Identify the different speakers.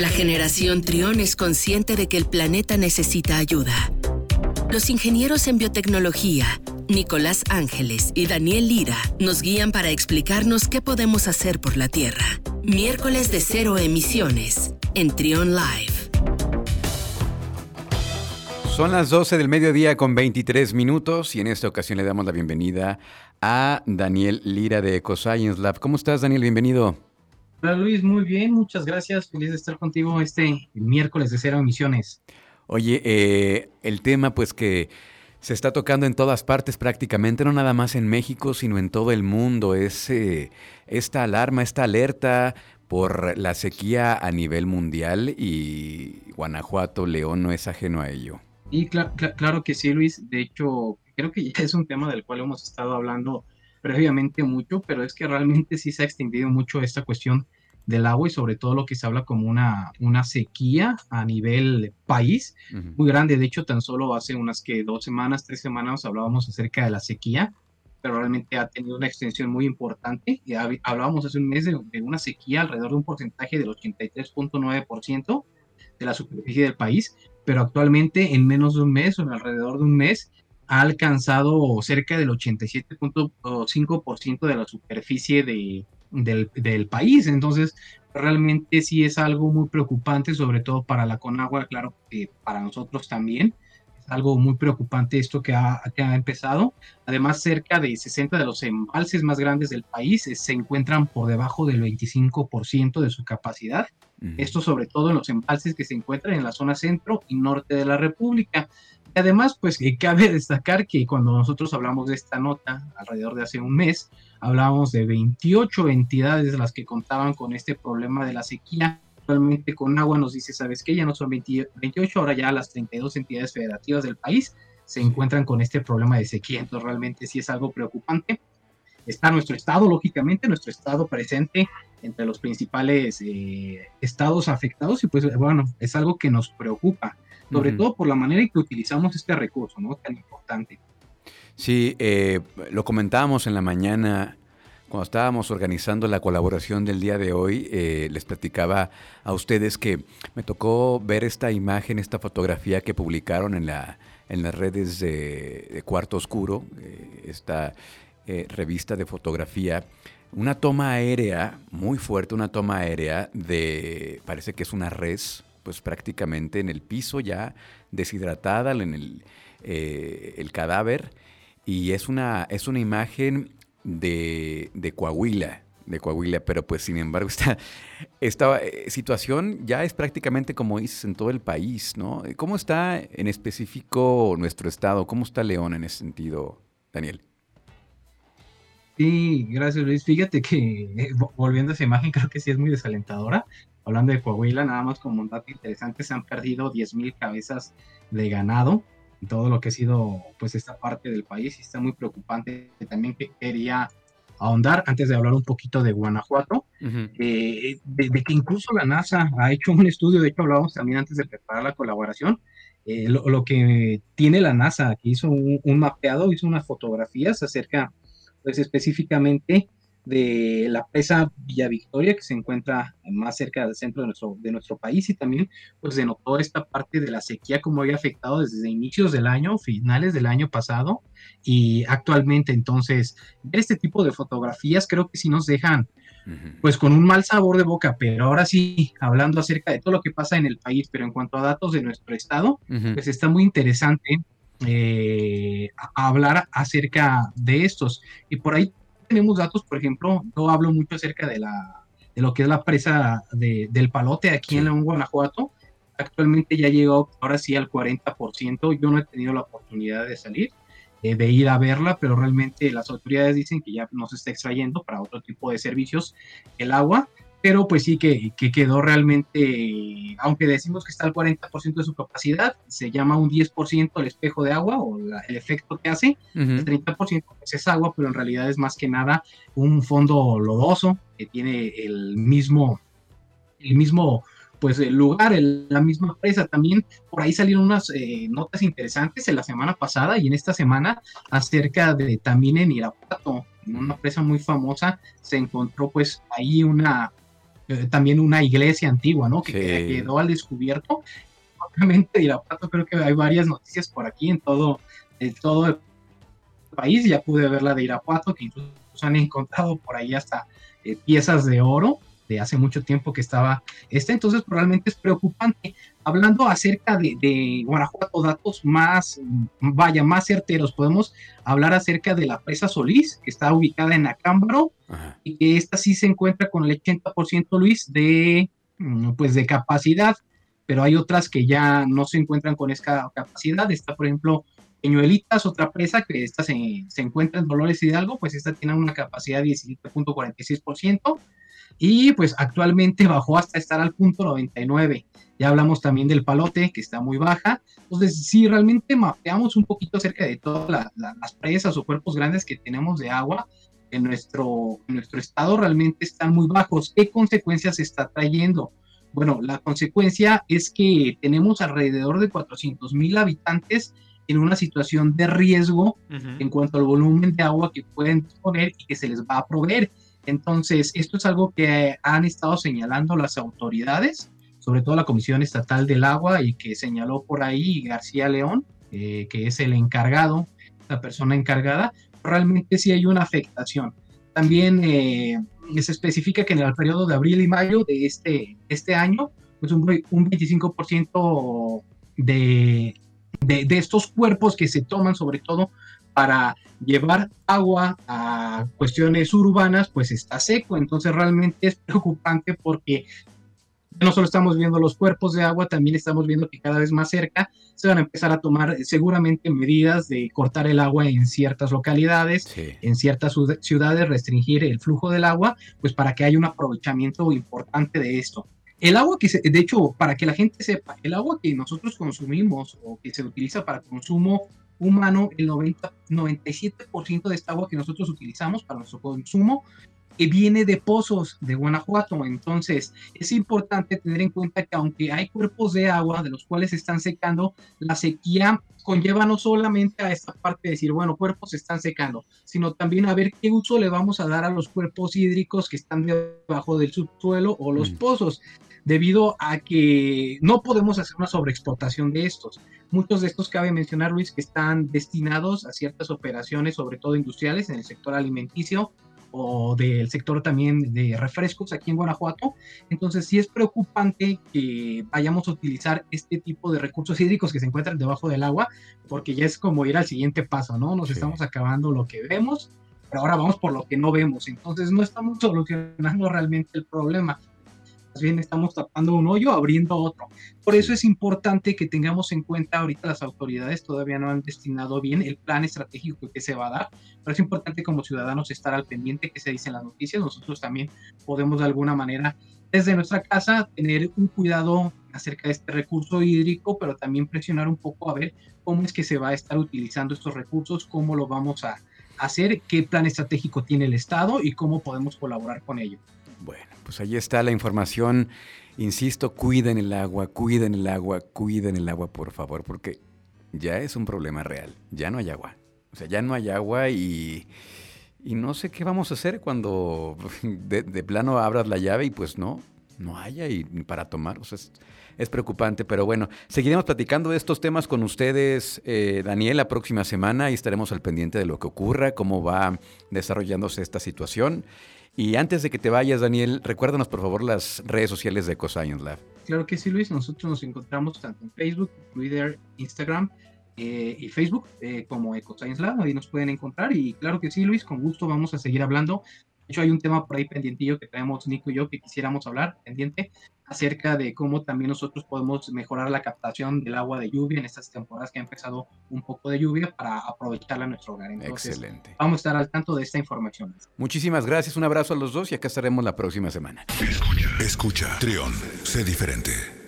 Speaker 1: La generación Trión es consciente de que el planeta necesita ayuda. Los ingenieros en biotecnología, Nicolás Ángeles y Daniel Lira, nos guían para explicarnos qué podemos hacer por la Tierra. Miércoles de cero emisiones en Trión Live.
Speaker 2: Son las 12 del mediodía con 23 minutos y en esta ocasión le damos la bienvenida a Daniel Lira de EcoScience Lab. ¿Cómo estás, Daniel? Bienvenido.
Speaker 3: Hola Luis, muy bien, muchas gracias. Feliz de estar contigo este miércoles de cero emisiones.
Speaker 2: Oye, eh, el tema pues que se está tocando en todas partes prácticamente, no nada más en México, sino en todo el mundo, es eh, esta alarma, esta alerta por la sequía a nivel mundial y Guanajuato, León no es ajeno a ello.
Speaker 3: Y claro que sí, Luis. De hecho, creo que ya es un tema del cual hemos estado hablando previamente mucho, pero es que realmente sí se ha extendido mucho esta cuestión del agua y sobre todo lo que se habla como una, una sequía a nivel país muy grande. De hecho, tan solo hace unas que dos semanas, tres semanas hablábamos acerca de la sequía, pero realmente ha tenido una extensión muy importante. Y hablábamos hace un mes de, de una sequía alrededor de un porcentaje del 83.9% de la superficie del país, pero actualmente en menos de un mes o en alrededor de un mes ha alcanzado cerca del 87.5% de la superficie de, del, del, país. Entonces, realmente sí es algo muy preocupante, sobre todo para la Conagua, claro que para nosotros también. Es algo muy preocupante esto que ha, que ha empezado. Además, cerca de 60 de los embalses más grandes del país se encuentran por debajo del 25% de su capacidad. Esto sobre todo en los embalses que se encuentran en la zona centro y norte de la República. Además, pues cabe destacar que cuando nosotros hablamos de esta nota, alrededor de hace un mes, hablábamos de 28 entidades las que contaban con este problema de la sequía. Actualmente con agua nos dice, ¿sabes qué? Ya no son 28, ahora ya las 32 entidades federativas del país se encuentran con este problema de sequía. Entonces realmente sí es algo preocupante. Está nuestro estado, lógicamente, nuestro estado presente entre los principales eh, estados afectados y pues bueno, es algo que nos preocupa sobre todo por la manera en que utilizamos este recurso, ¿no? Tan importante.
Speaker 2: Sí, eh, lo comentábamos en la mañana cuando estábamos organizando la colaboración del día de hoy, eh, les platicaba a ustedes que me tocó ver esta imagen, esta fotografía que publicaron en, la, en las redes de, Cuarto Oscuro, eh, esta revista de fotografía, una toma aérea muy fuerte, una toma aérea de, parece que es una res, pues prácticamente en el piso ya deshidratada, en el, eh, el cadáver, y es una, es una imagen de, de, Coahuila, de Coahuila, pero pues sin embargo esta, esta eh, situación ya es prácticamente como dices en todo el país, ¿no? ¿Cómo está en específico nuestro estado? ¿Cómo está León en ese sentido, Daniel?
Speaker 3: Sí, gracias Luis. Fíjate que eh, volviendo a esa imagen creo que sí es muy desalentadora hablando de Coahuila, nada más como un dato interesante, se han perdido 10.000 cabezas de ganado en todo lo que ha sido pues esta parte del país y está muy preocupante. También quería ahondar antes de hablar un poquito de Guanajuato, eh, de, que incluso la NASA ha hecho un estudio, de hecho hablábamos también antes de preparar la colaboración, eh, lo, que tiene la NASA, que hizo un, un, mapeado, hizo unas fotografías acerca, pues específicamente de la presa Villa Victoria, que se encuentra más cerca del centro de nuestro, de nuestro país, y también pues denotó esta parte de la sequía como había afectado desde inicios del año, finales del año pasado, y actualmente entonces ver este tipo de fotografías creo que sí nos dejan pues con un mal sabor de boca, pero ahora sí, hablando acerca de todo lo que pasa en el país, pero en cuanto a datos de nuestro estado, pues está muy interesante eh, hablar acerca de estos. Y por ahí tenemos datos, por ejemplo, yo hablo mucho acerca de, la, de lo que es la presa de, del Palote aquí en León, Guanajuato. Actualmente ya llegó ahora sí al 40%. Yo no he tenido la oportunidad de salir, eh, de ir a verla, pero realmente las autoridades dicen que ya no se está extrayendo para otro tipo de servicios el agua pero pues sí que, que, quedó realmente, aunque decimos que está al 40% de su capacidad, se llama un 10% el espejo de agua o el efecto que hace, el 30% pues es agua, pero en realidad es más que nada un fondo lodoso que tiene el mismo, el mismo pues el lugar, la misma presa. También por ahí salieron unas eh, notas interesantes en la semana pasada y en esta semana acerca de también en Irapuato, en una presa muy famosa, se encontró pues ahí una, eh, también una iglesia antigua, ¿no? Que quedó al descubierto. Obviamente Irapuato creo que hay varias noticias por aquí en todo, en todo el país, ya pude ver la de Irapuato, que incluso han encontrado por ahí hasta eh, piezas de oro de hace mucho tiempo que estaba esta, entonces probablemente es preocupante. Hablando acerca de, Guanajuato, datos más, vaya, más certeros, podemos hablar acerca de la presa Solís, que está ubicada en Acámbaro, y que esta sí se encuentra con el 80%, Luis, de, mm, pues, de capacidad, pero hay otras que ya no se encuentran con esa capacidad. Está, por ejemplo, Peñuelitas, otra presa que esta se, se encuentra en Dolores Hidalgo, pues esta tiene una capacidad de 17.46% y pues actualmente bajó hasta estar al punto 99. Ya hablamos también del palote, que está muy baja. Entonces, si realmente mapeamos un poquito acerca de todas las presas o cuerpos grandes que tenemos de agua en nuestro, en nuestro estado, realmente están muy bajos. ¿Qué consecuencias está trayendo? Bueno, la consecuencia es que tenemos alrededor de 400 mil habitantes en una situación de riesgo en cuanto al volumen de agua que pueden disponer y que se les va a proveer. Entonces, esto es algo que han estado señalando las autoridades, sobre todo la Comisión Estatal del Agua y que señaló por ahí García León, eh, que es el encargado, la persona encargada, realmente sí hay una afectación. También eh, se especifica que en el periodo de abril y mayo de este, este año, pues un, un 25% de, de, de, estos cuerpos que se toman, sobre todo para llevar agua a cuestiones urbanas, pues está seco. Entonces realmente es preocupante porque no solo estamos viendo los cuerpos de agua, también estamos viendo que cada vez más cerca se van a empezar a tomar seguramente medidas de cortar el agua en ciertas localidades, en ciertas ciudades, restringir el flujo del agua, pues para que haya un aprovechamiento importante de esto. El agua que, se, de hecho, para que la gente sepa, el agua que nosotros consumimos o que se utiliza para consumo humano, el 90, 97% de esta agua que nosotros utilizamos para nuestro consumo que viene de pozos de Guanajuato. Entonces, es importante tener en cuenta que aunque hay cuerpos de agua de los cuales se están secando, la sequía conlleva no solamente a esta parte de decir, bueno, cuerpos se están secando, sino también a ver qué uso le vamos a dar a los cuerpos hídricos que están debajo del subsuelo o los mm. pozos, debido a que no podemos hacer una sobreexplotación de estos. Muchos de estos cabe mencionar, Luis, que están destinados a ciertas operaciones, sobre todo industriales, en el sector alimenticio o del sector también de refrescos aquí en Guanajuato. Entonces sí es preocupante que vayamos a utilizar este tipo de recursos hídricos que se encuentran debajo del agua, porque ya es como ir al siguiente paso, ¿no? Nos estamos acabando lo que vemos, pero ahora vamos por lo que no vemos. Entonces no estamos solucionando realmente el problema bien estamos tapando un hoyo, abriendo otro. Por eso es importante que tengamos en cuenta, ahorita las autoridades todavía no han destinado bien el plan estratégico que se va a dar, pero es importante como ciudadanos estar al pendiente que se dicen las noticias. Nosotros también podemos de alguna manera desde nuestra casa tener un cuidado acerca de este recurso hídrico, pero también presionar un poco a ver cómo es que se va a estar utilizando estos recursos, cómo lo vamos a hacer, qué plan estratégico tiene el Estado y cómo podemos colaborar con ello.
Speaker 2: Bueno, pues ahí está la información. Insisto, cuiden el agua, cuiden el agua, cuiden el agua, por favor, porque ya es un problema real. Ya no hay agua. O sea, ya no hay agua y, y no sé qué vamos a hacer cuando de, plano abras la llave y pues no, no haya y para tomar. O sea, es, preocupante, pero bueno, seguiremos platicando de estos temas con ustedes, eh, Daniel, la próxima semana y estaremos al pendiente de lo que ocurra, cómo va desarrollándose esta situación. Y antes de que te vayas, Daniel, recuérdanos por favor las redes sociales de EcoScience Lab.
Speaker 3: Claro que sí, Luis. Nosotros nos encontramos tanto en Facebook, Twitter, Instagram eh, y Facebook eh, como EcoScience Lab. Ahí nos pueden encontrar. Y claro que sí, Luis, con gusto vamos a seguir hablando. De hecho, hay un tema por ahí pendientillo que traemos Nico y yo que quisiéramos hablar, pendiente, acerca de cómo también nosotros podemos mejorar la captación del agua de lluvia en estas temporadas que ha empezado un poco de lluvia para aprovecharla en nuestro hogar.
Speaker 2: Excelente.
Speaker 3: Vamos a estar al tanto de esta información.
Speaker 2: Muchísimas gracias, un abrazo a los dos y acá estaremos la próxima semana.
Speaker 4: Escucha, escucha, Trión, sé diferente.